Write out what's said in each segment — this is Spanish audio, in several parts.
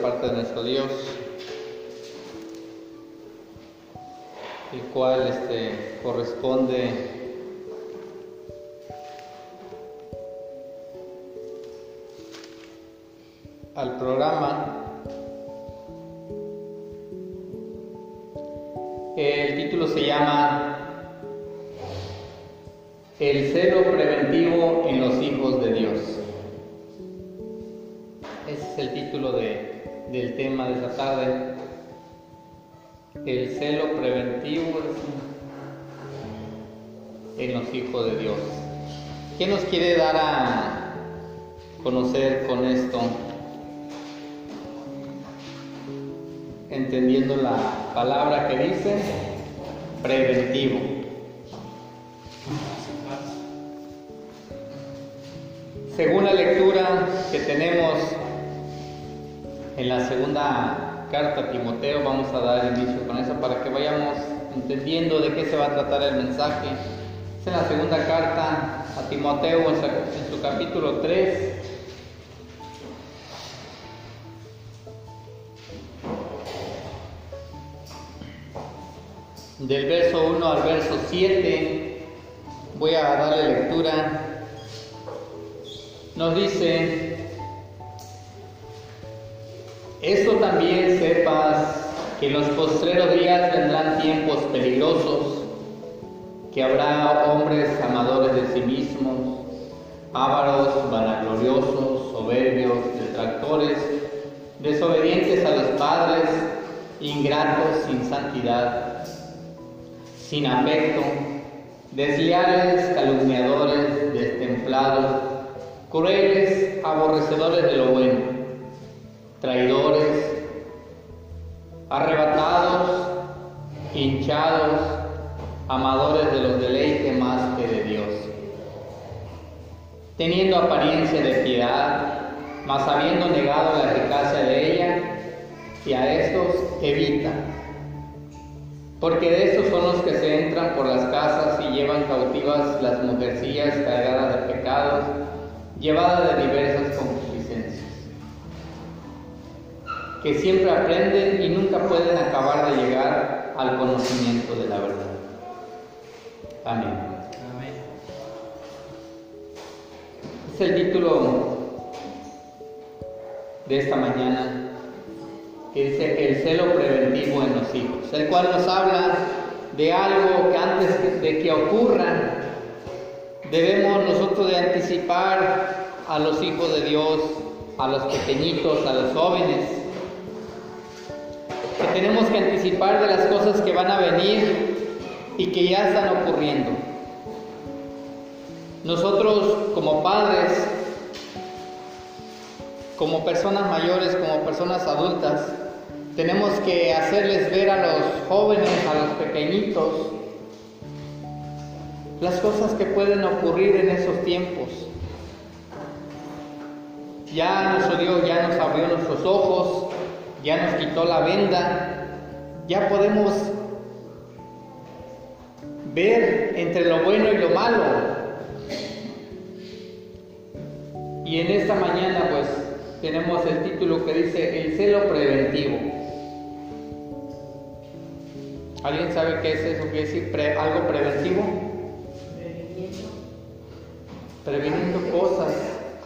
parte de nuestro Dios, el cual este, corresponde al programa. El título se llama El celo preventivo en los hijos de Dios. Del tema de esta tarde. El celo preventivo en los hijos de Dios. ¿Qué nos quiere dar a conocer con esto? Entendiendo la palabra que dice preventivo. Según la lectura que tenemos en la segunda carta a Timoteo, vamos a dar inicio con eso para que vayamos entendiendo de qué se va a tratar el mensaje. Es en la segunda carta a Timoteo, en su capítulo 3. Del verso 1 al verso 7, voy a darle lectura. Nos dice, esto también sepas que en los postreros días vendrán tiempos peligrosos, que habrá hombres amadores de sí mismos, ávaros, vanagloriosos, soberbios, detractores, desobedientes a los padres, ingratos, sin santidad, sin afecto, desleales, calumniadores, destemplados, crueles, aborrecedores de lo bueno, traidores, arrebatados, hinchados, amadores de los deleites más que de Dios, teniendo apariencia de piedad, mas habiendo negado la eficacia de ella, y a estos evita, porque de estos son los que se entran por las casas y llevan cautivas las mujercillas cargadas de pecados, llevadas de diversas concupiscencias, que siempre aprenden y nunca pueden acabar de llegar al conocimiento de la verdad. Amén. Amén. Es el título de esta mañana que dice el celo preventivo en los hijos, el cual nos habla de algo que antes de que ocurra debemos nosotros de anticipar a los hijos de Dios, a los pequeñitos, a los jóvenes, que tenemos que anticipar de las cosas que van a venir y que ya están ocurriendo. Nosotros como padres, como personas mayores, como personas adultas, tenemos que hacerles ver a los jóvenes, a los pequeñitos, las cosas que pueden ocurrir en esos tiempos. Ya nuestro Dios ya nos abrió nuestros ojos, ya nos quitó la venda, ya podemos ver entre lo bueno y lo malo. Y en esta mañana pues tenemos el título que dice El celo preventivo. ¿Alguien sabe qué es eso? ¿Qué decir pre- algo preventivo? Previniendo cosas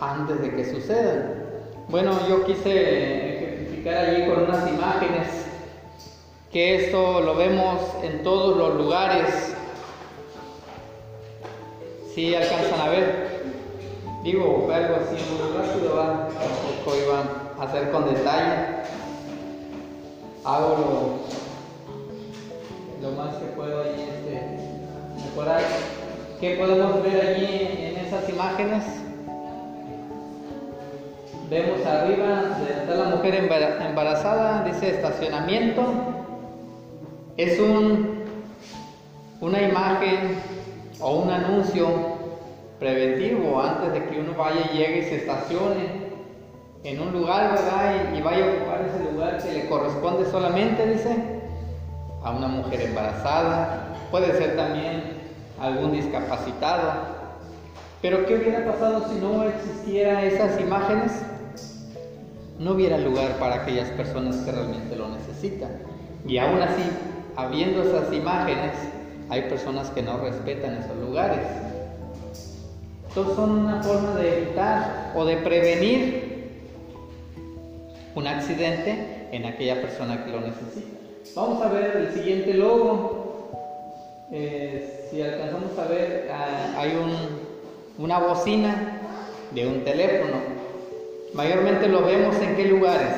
antes de que sucedan. Bueno, yo quise ejemplificar allí con unas imágenes que esto lo vemos en todos los lugares. Si alcanzan a ver, digo algo así muy rápido, ¿va? tampoco iba a hacer con detalle. Hago lo, lo más que puedo allí este, mejorar. ¿Qué podemos ver allí en esas imágenes? Vemos arriba, está la mujer embara- embarazada, dice estacionamiento. Es un, una imagen o un anuncio preventivo antes de que uno vaya y llegue y se estacione en un lugar, ¿verdad? Y, y vaya a ocupar ese lugar que le corresponde solamente, dice, a una mujer embarazada. Puede ser también algún discapacitado. Pero ¿qué hubiera pasado si no existiera esas imágenes? No hubiera lugar para aquellas personas que realmente lo necesitan. Y aún así, habiendo esas imágenes, hay personas que no respetan esos lugares. Entonces son una forma de evitar o de prevenir un accidente en aquella persona que lo necesita. Vamos a ver el siguiente logo. Eh, si alcanzamos a ver, ah, hay una bocina de un teléfono. Mayormente lo vemos en qué lugares.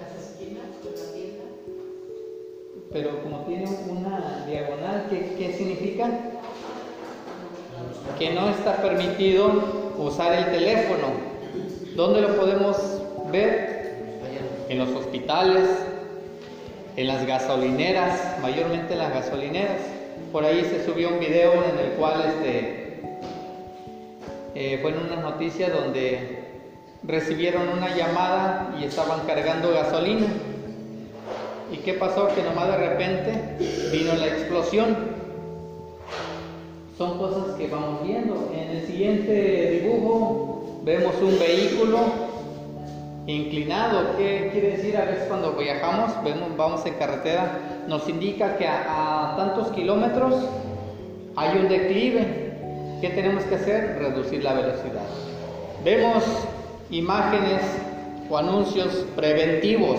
Las esquinas de la tienda. Pero como tiene una diagonal, ¿qué, qué significa? Que no está permitido usar el teléfono. ¿Dónde lo podemos ver? En los hospitales, en las gasolineras, mayormente en las gasolineras. Por ahí se subió un video en el cual este, eh, fue en una noticia donde recibieron una llamada y estaban cargando gasolina. ¿Y qué pasó? Que nomás de repente vino la explosión. Son cosas que vamos viendo. En el siguiente dibujo vemos un vehículo inclinado. ¿Qué quiere decir? A veces cuando viajamos, vemos, vamos en carretera, nos indica que a tantos kilómetros hay un declive. ¿Qué tenemos que hacer? Reducir la velocidad. Vemos imágenes o anuncios preventivos.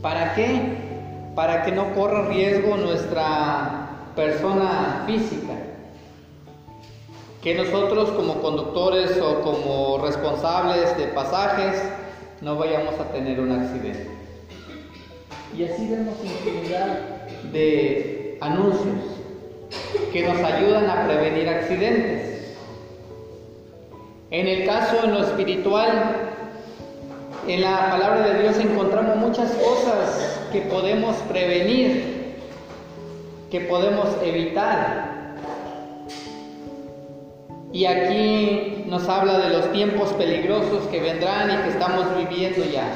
¿Para qué? Para que no corra riesgo nuestra persona física que nosotros como conductores o como responsables de pasajes no vayamos a tener un accidente. Y así vemos infinidad de anuncios que nos ayudan a prevenir accidentes. En el caso en lo espiritual, en la palabra de Dios encontramos muchas cosas que podemos prevenir, que podemos evitar. Y aquí nos habla de los tiempos peligrosos que vendrán y que estamos viviendo ya.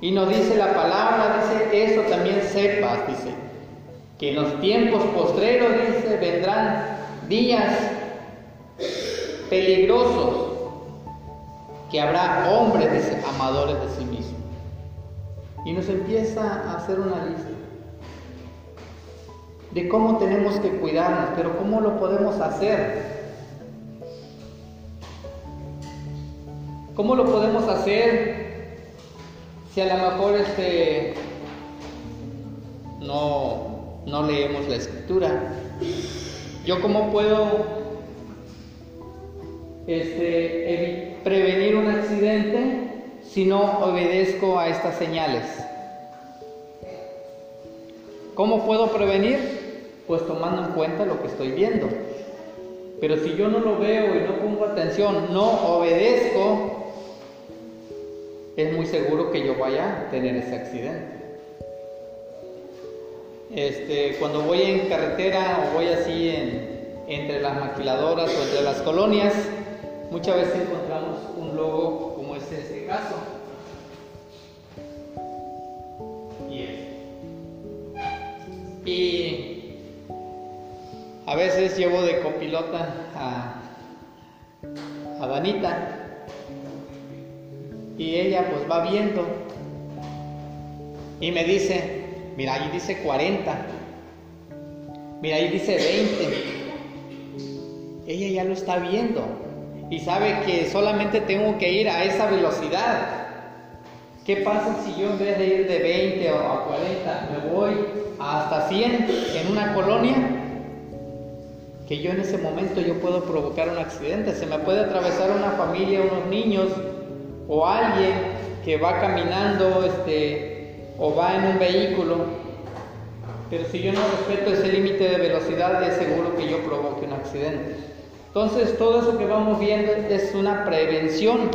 Y nos dice la palabra, dice, eso también sepas, dice, que en los tiempos postreros, dice, vendrán días peligrosos, que habrá hombres, dice, amadores de sí mismos. Y nos empieza a hacer una lista de cómo tenemos que cuidarnos, pero cómo lo podemos hacer. ¿Cómo lo podemos hacer si a lo mejor este, no, no leemos la escritura? ¿Yo cómo puedo este, prevenir un accidente si no obedezco a estas señales? ¿Cómo puedo prevenir? Pues tomando en cuenta lo que estoy viendo. Pero si yo no lo veo y no pongo atención, no obedezco, es muy seguro que yo vaya a tener ese accidente. Este, cuando voy en carretera o voy así entre las maquiladoras o entre las colonias, muchas veces encontramos un logo como es este caso. Y a veces llevo de copilota a, a Danita y ella pues va viendo y me dice, mira, ahí dice 40, mira, ahí dice 20. Ella ya lo está viendo y sabe que solamente tengo que ir a esa velocidad. ¿Qué pasa si yo en vez de ir de 20 o a 40 me voy hasta 100 en una colonia? Que yo en ese momento yo puedo provocar un accidente, se me puede atravesar una familia, unos niños, o alguien que va caminando este, o va en un vehículo, pero si yo no respeto ese límite de velocidad, es seguro que yo provoque un accidente. Entonces, todo eso que vamos viendo es una prevención.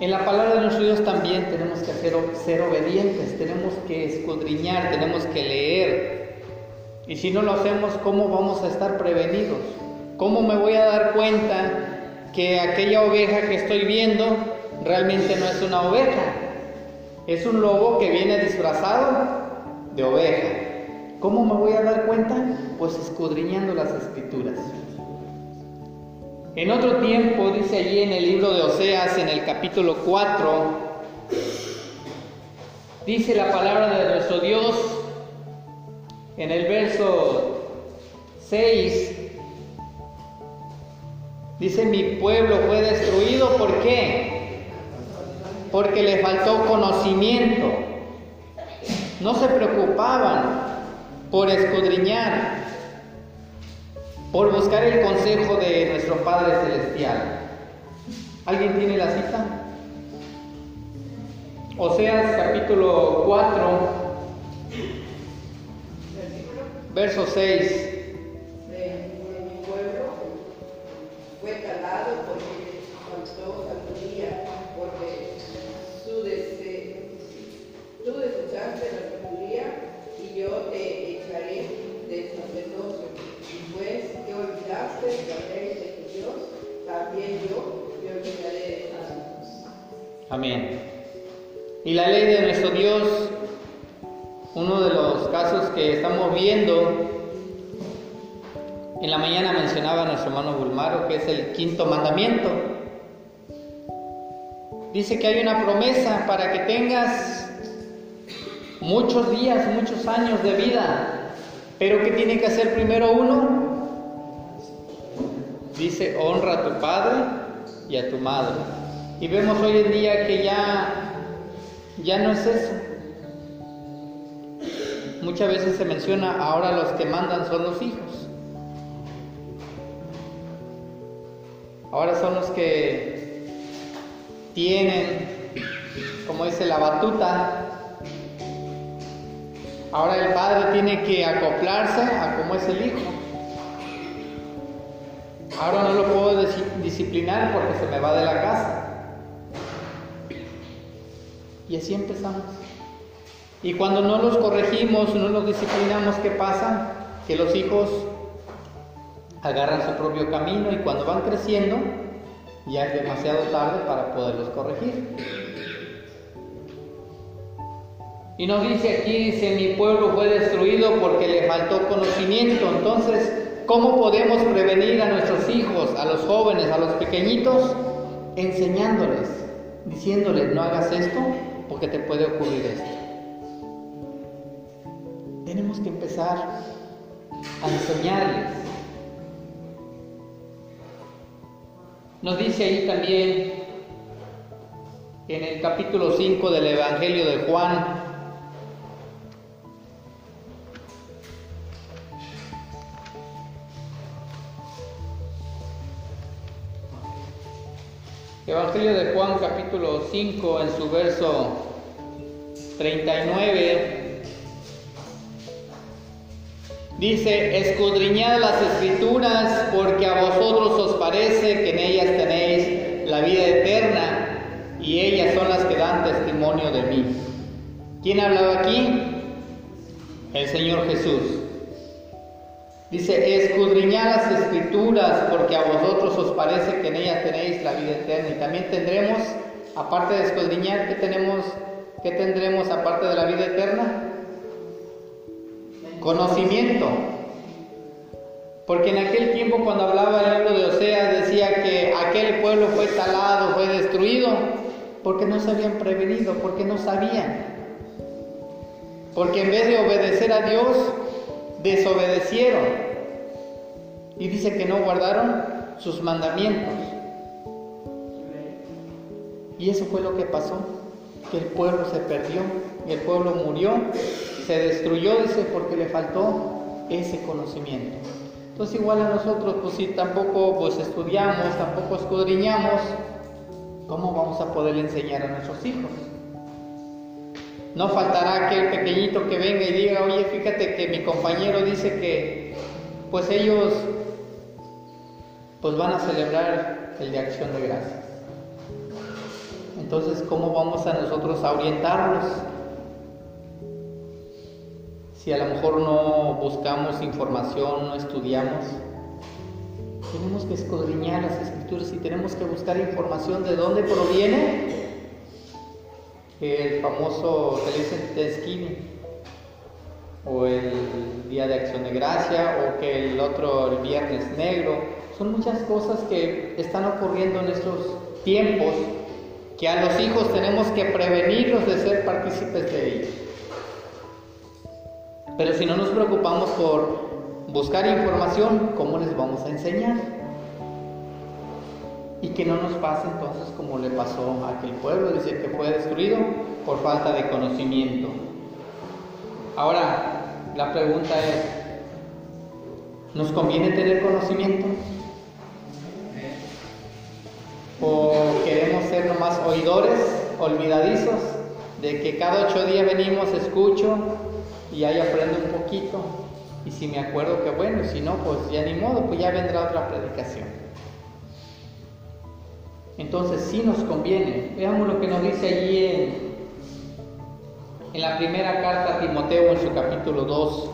En la palabra de los Dios también tenemos que hacer, ser obedientes, tenemos que escudriñar, tenemos que leer. Y si no lo hacemos, ¿cómo vamos a estar prevenidos? ¿Cómo me voy a dar cuenta que aquella oveja que estoy viendo realmente no es una oveja, es un lobo que viene disfrazado de oveja. ¿Cómo me voy a dar cuenta? Pues escudriñando las escrituras. En otro tiempo, dice allí en el libro de Oseas, en el capítulo 4, dice la palabra de nuestro Dios en el verso 6, dice, mi pueblo fue destruido, ¿por qué? Porque le faltó conocimiento. No se preocupaban por escudriñar por buscar el consejo de nuestro Padre Celestial. ¿Alguien tiene la cita? Oseas capítulo 4, verso 6. Mi pueblo fue calado porque faltó sabiduría, porque tú desechaste la sabiduría y yo te echaré de sacerdocio. Y pues que olvidaste la ley de tu Dios, también yo me olvidaré de tus Amén. Y la ley de nuestro Dios, uno de los casos que estamos viendo, en la mañana mencionaba nuestro hermano Bulmaro, que es el quinto mandamiento. Dice que hay una promesa para que tengas muchos días, muchos años de vida, pero ¿qué tiene que hacer primero uno? Dice, honra a tu padre y a tu madre. Y vemos hoy en día que ya, ya no es eso. Muchas veces se menciona, ahora los que mandan son los hijos. Ahora son los que tienen, como dice la batuta, Ahora el padre tiene que acoplarse a cómo es el hijo. Ahora no lo puedo disciplinar porque se me va de la casa. Y así empezamos. Y cuando no los corregimos, no los disciplinamos, ¿qué pasa? Que los hijos agarran su propio camino y cuando van creciendo, ya es demasiado tarde para poderlos corregir. Y nos dice aquí, dice, mi pueblo fue destruido porque le faltó conocimiento. Entonces, ¿cómo podemos prevenir a nuestros hijos, a los jóvenes, a los pequeñitos? Enseñándoles, diciéndoles, no hagas esto porque te puede ocurrir esto. Tenemos que empezar a enseñarles. Nos dice ahí también en el capítulo 5 del Evangelio de Juan, Evangelio de Juan capítulo 5 en su verso 39 dice, escudriñad las escrituras porque a vosotros os parece que en ellas tenéis la vida eterna y ellas son las que dan testimonio de mí. ¿Quién hablaba aquí? El Señor Jesús. Dice, escudriñad las escrituras porque a vosotros os parece que en ellas tenéis la vida eterna. Y también tendremos, aparte de escudriñar, ¿qué, tenemos, qué tendremos aparte de la vida eterna? Conocimiento. Porque en aquel tiempo cuando hablaba el libro de Oseas decía que aquel pueblo fue talado, fue destruido, porque no se habían prevenido, porque no sabían. Porque en vez de obedecer a Dios, desobedecieron y dice que no guardaron sus mandamientos. Y eso fue lo que pasó, que el pueblo se perdió el pueblo murió, se destruyó, dice, porque le faltó ese conocimiento. Entonces igual a nosotros, pues si tampoco pues estudiamos, tampoco escudriñamos, ¿cómo vamos a poder enseñar a nuestros hijos? No faltará aquel pequeñito que venga y diga, oye, fíjate que mi compañero dice que pues ellos pues van a celebrar el de acción de gracias. Entonces, ¿cómo vamos a nosotros a orientarlos? Si a lo mejor no buscamos información, no estudiamos, tenemos que escudriñar las escrituras y tenemos que buscar información de dónde proviene el famoso que dicen o el Día de Acción de Gracia, o que el otro, el Viernes Negro. Son muchas cosas que están ocurriendo en estos tiempos que a los hijos tenemos que prevenirlos de ser partícipes de ellos. Pero si no nos preocupamos por buscar información, ¿cómo les vamos a enseñar? Y que no nos pase entonces como le pasó a aquel pueblo, dice que fue destruido por falta de conocimiento. Ahora, la pregunta es, ¿nos conviene tener conocimiento? ¿O queremos ser nomás oidores, olvidadizos, de que cada ocho días venimos, escucho y ahí aprendo un poquito? Y si me acuerdo que bueno, si no, pues ya ni modo, pues ya vendrá otra predicación. Entonces sí nos conviene. Veamos lo que nos dice allí en, la primera carta a Timoteo en su capítulo 2.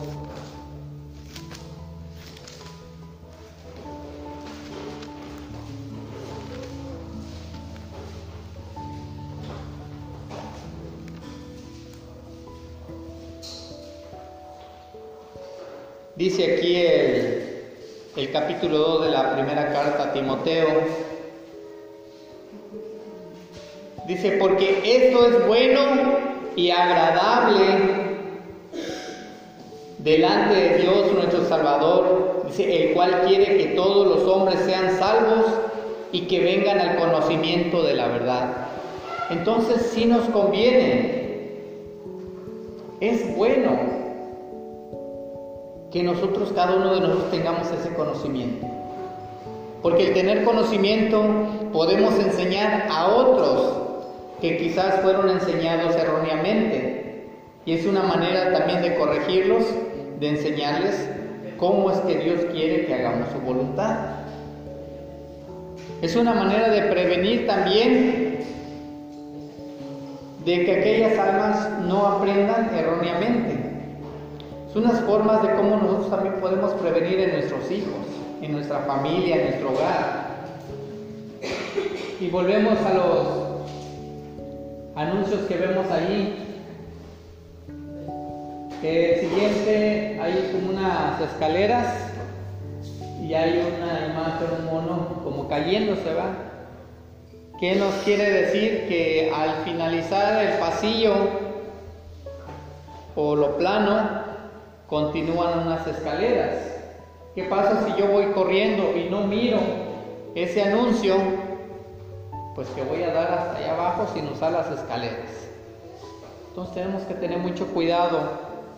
Dice aquí el, capítulo 2 de la primera carta a Timoteo. Dice, porque esto es bueno y agradable delante de Dios nuestro Salvador, dice, el cual quiere que todos los hombres sean salvos y que vengan al conocimiento de la verdad. Entonces sí nos conviene, es bueno que nosotros, cada uno de nosotros tengamos ese conocimiento. Porque el tener conocimiento podemos enseñar a otros que quizás fueron enseñados erróneamente. Y es una manera también de corregirlos, de enseñarles cómo es que Dios quiere que hagamos su voluntad. Es una manera de prevenir también de que aquellas almas no aprendan erróneamente. Son unas formas de cómo nosotros también podemos prevenir en nuestros hijos, en nuestra familia, en nuestro hogar. Y volvemos a los anuncios que vemos ahí. El siguiente hay como unas escaleras y hay una imagen, un mono como cayéndose, va. ¿Qué nos quiere decir? Que al finalizar el pasillo o lo plano, continúan unas escaleras. ¿Qué pasa si yo voy corriendo y no miro ese anuncio? Pues que voy a dar hasta allá abajo sin usar las escaleras. Entonces tenemos que tener mucho cuidado,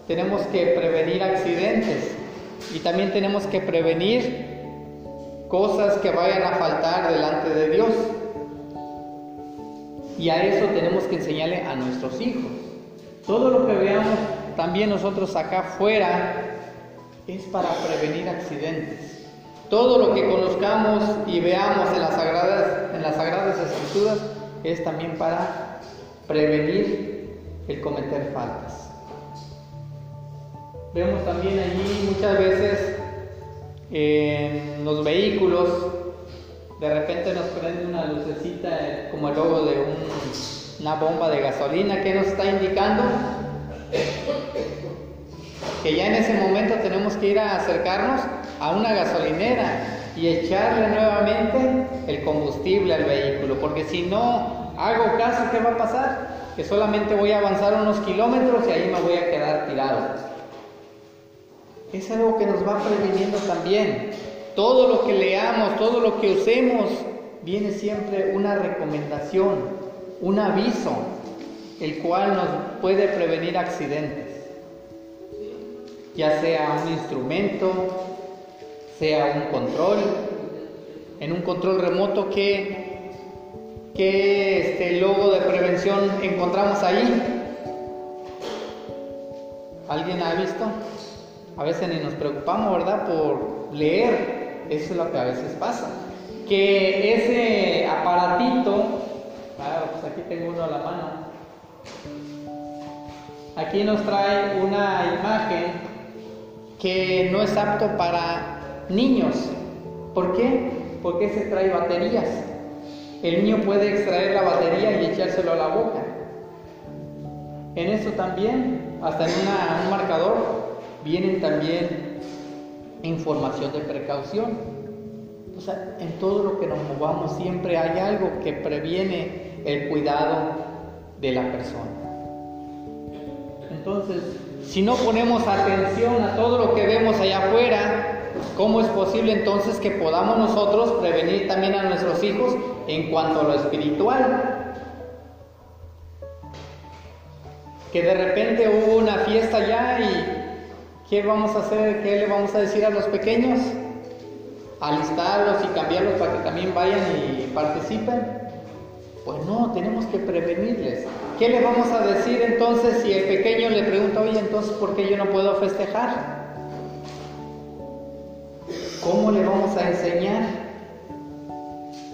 tenemos que prevenir accidentes y también tenemos que prevenir cosas que vayan a faltar delante de Dios. Y a eso tenemos que enseñarle a nuestros hijos. Todo lo que veamos también nosotros acá afuera es para prevenir accidentes. Todo lo que conozcamos y veamos en las sagradas, en las sagradas escrituras es también para prevenir el cometer faltas. Vemos también allí muchas veces en los vehículos, de repente nos prende una lucecita como el logo de una bomba de gasolina que nos está indicando que ya en ese momento tenemos que ir a acercarnos a una gasolinera y echarle nuevamente el combustible al vehículo, porque si no hago caso, ¿qué va a pasar? Que solamente voy a avanzar unos kilómetros y ahí me voy a quedar tirado. Es algo que nos va previniendo también. Todo lo que leamos, todo lo que usemos, viene siempre una recomendación, un aviso, el cual nos puede prevenir accidentes ya sea un instrumento, sea un control, en un control remoto que este logo de prevención encontramos ahí. ¿Alguien ha visto? A veces ni nos preocupamos, ¿verdad? Por leer. Eso es lo que a veces pasa. Que ese aparatito, ah, pues aquí tengo uno a la mano. Aquí nos trae una imagen que no es apto para niños. ¿Por qué? Porque se trae baterías. El niño puede extraer la batería y echárselo a la boca. En eso también, hasta en un marcador, vienen también información de precaución. O sea, en todo lo que nos movamos siempre hay algo que previene el cuidado de la persona. Entonces, si no ponemos atención a todo lo que vemos allá afuera, ¿cómo es posible entonces que podamos nosotros prevenir también a nuestros hijos en cuanto a lo espiritual? Que de repente hubo una fiesta allá y ¿qué vamos a hacer? ¿Qué le vamos a decir a los pequeños? Alistarlos y cambiarlos para que también vayan y participen. Pues no, tenemos que prevenirles. ¿Qué le vamos a decir entonces si el pequeño le pregunta, oye, entonces, ¿por qué yo no puedo festejar? ¿Cómo le vamos a enseñar?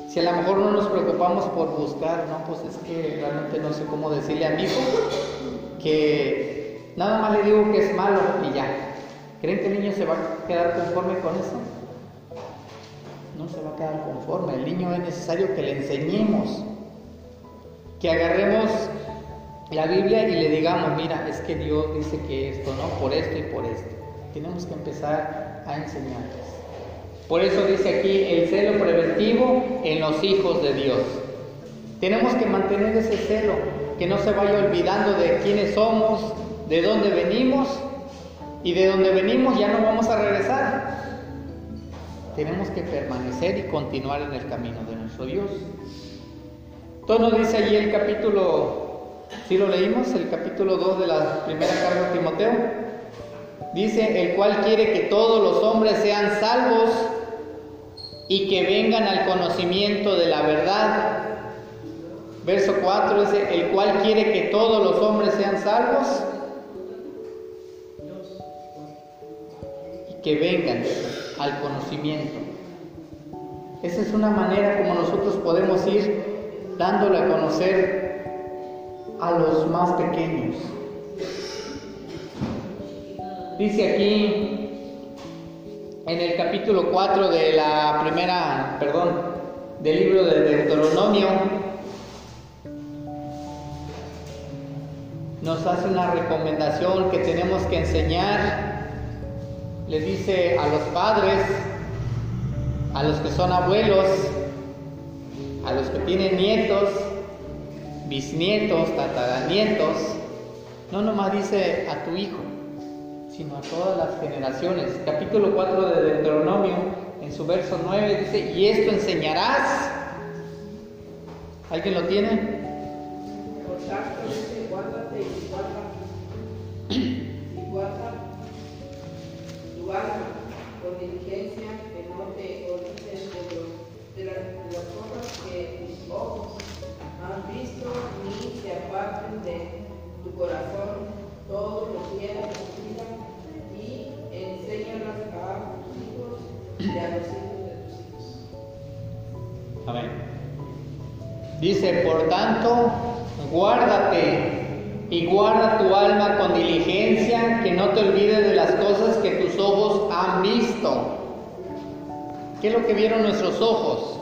Si a lo mejor no nos preocupamos por buscar, no, pues es que realmente no sé cómo decirle a mi hijo que nada más le digo que es malo y ya. ¿Creen que el niño se va a quedar conforme con eso? No se va a quedar conforme. El niño es necesario que le enseñemos que agarremos la Biblia y le digamos, mira, es que Dios dice que esto, ¿no? Por esto y por esto. Tenemos que empezar a enseñarles. Por eso dice aquí el celo preventivo en los hijos de Dios. Tenemos que mantener ese celo, que no se vaya olvidando de quiénes somos, de dónde venimos y de dónde venimos ya no vamos a regresar. Tenemos que permanecer y continuar en el camino de nuestro Dios. Todo nos dice allí el capítulo, si lo leímos, el capítulo 2 de la primera carta de Timoteo. Dice, el cual quiere que todos los hombres sean salvos y que vengan al conocimiento de la verdad. Verso 4 dice, el cual quiere que todos los hombres sean salvos y que vengan al conocimiento. Esa es una manera como nosotros podemos ir dándole a conocer a los más pequeños. Dice aquí en el capítulo 4 de la primera, perdón, del libro de Deuteronomio, nos hace una recomendación que tenemos que enseñar. Le dice a los padres, a los que son abuelos, a los que tienen nietos, bisnietos, tataranietos, no nomás dice a tu hijo, sino a todas las generaciones. Capítulo 4 de Deuteronomio, en su verso 9, dice, y esto enseñarás. ¿Alguien lo tiene? Por tanto, dice, guárdate y guarda, tu alma con diligencia, que no te olvides de, las, de cosas que tus ojos han visto, ni se aparten de tu corazón todos los días de tu vida, a tus hijos y a los hijos de tus hijos. Amén. Dice, por tanto, guárdate y guarda tu alma con diligencia, que no te olvides de las cosas que tus ojos han visto. ¿Qué es lo que vieron nuestros ojos?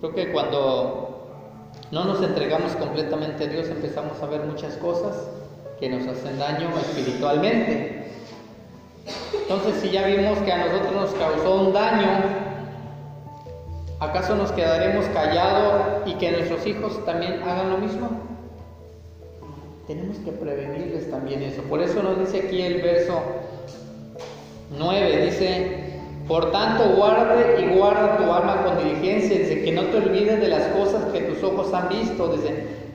Creo que cuando no nos entregamos completamente a Dios empezamos a ver muchas cosas que nos hacen daño espiritualmente. Entonces, si ya vimos que a nosotros nos causó un daño, ¿acaso nos quedaremos callados y que nuestros hijos también hagan lo mismo? Tenemos que prevenirles también eso. Por eso nos dice aquí el verso 9, dice, por tanto guarde y guarda tu alma con diligencia, dice que no te olvides de las cosas que tus ojos han visto,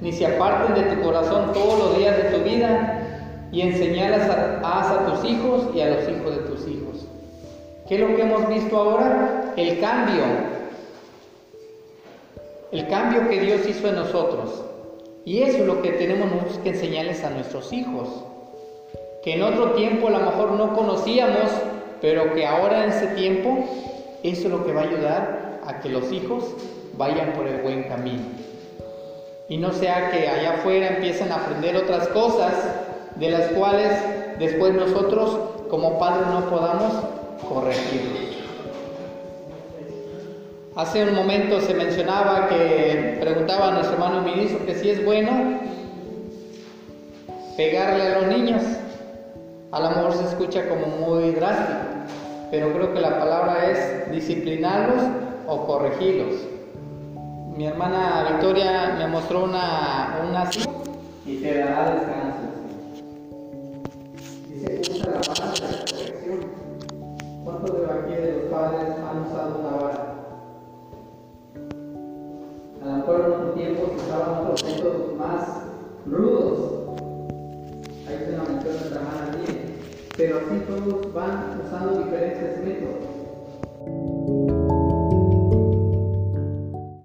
ni se aparten de tu corazón todos los días de tu vida, y enseñarlas a, tus hijos y a los hijos de tus hijos. ¿Qué es lo que hemos visto ahora? El cambio. El cambio que Dios hizo en nosotros. Y eso es lo que tenemos que enseñarles a nuestros hijos. Que en otro tiempo a lo mejor no conocíamos, pero que ahora en ese tiempo eso es lo que va a ayudar a que los hijos vayan por el buen camino. Y no sea que allá afuera empiecen a aprender otras cosas de las cuales después nosotros como padres no podamos corregirlos. Hace un momento se mencionaba que preguntaba a nuestro hermano ministro que si es bueno pegarle a los niños. A lo mejor se escucha como muy drástico, pero creo que la palabra es disciplinarlos o corregirlos. Mi hermana Victoria me mostró una, una y te dará descanso. Dice, la de la. ¿Cuántos de aquí de los padres han usado una vara? A lo mejor en un tiempo se usaban otros métodos más rudos. Ahí se nos mención nuestra hermana. Pero así todos van usando diferentes métodos.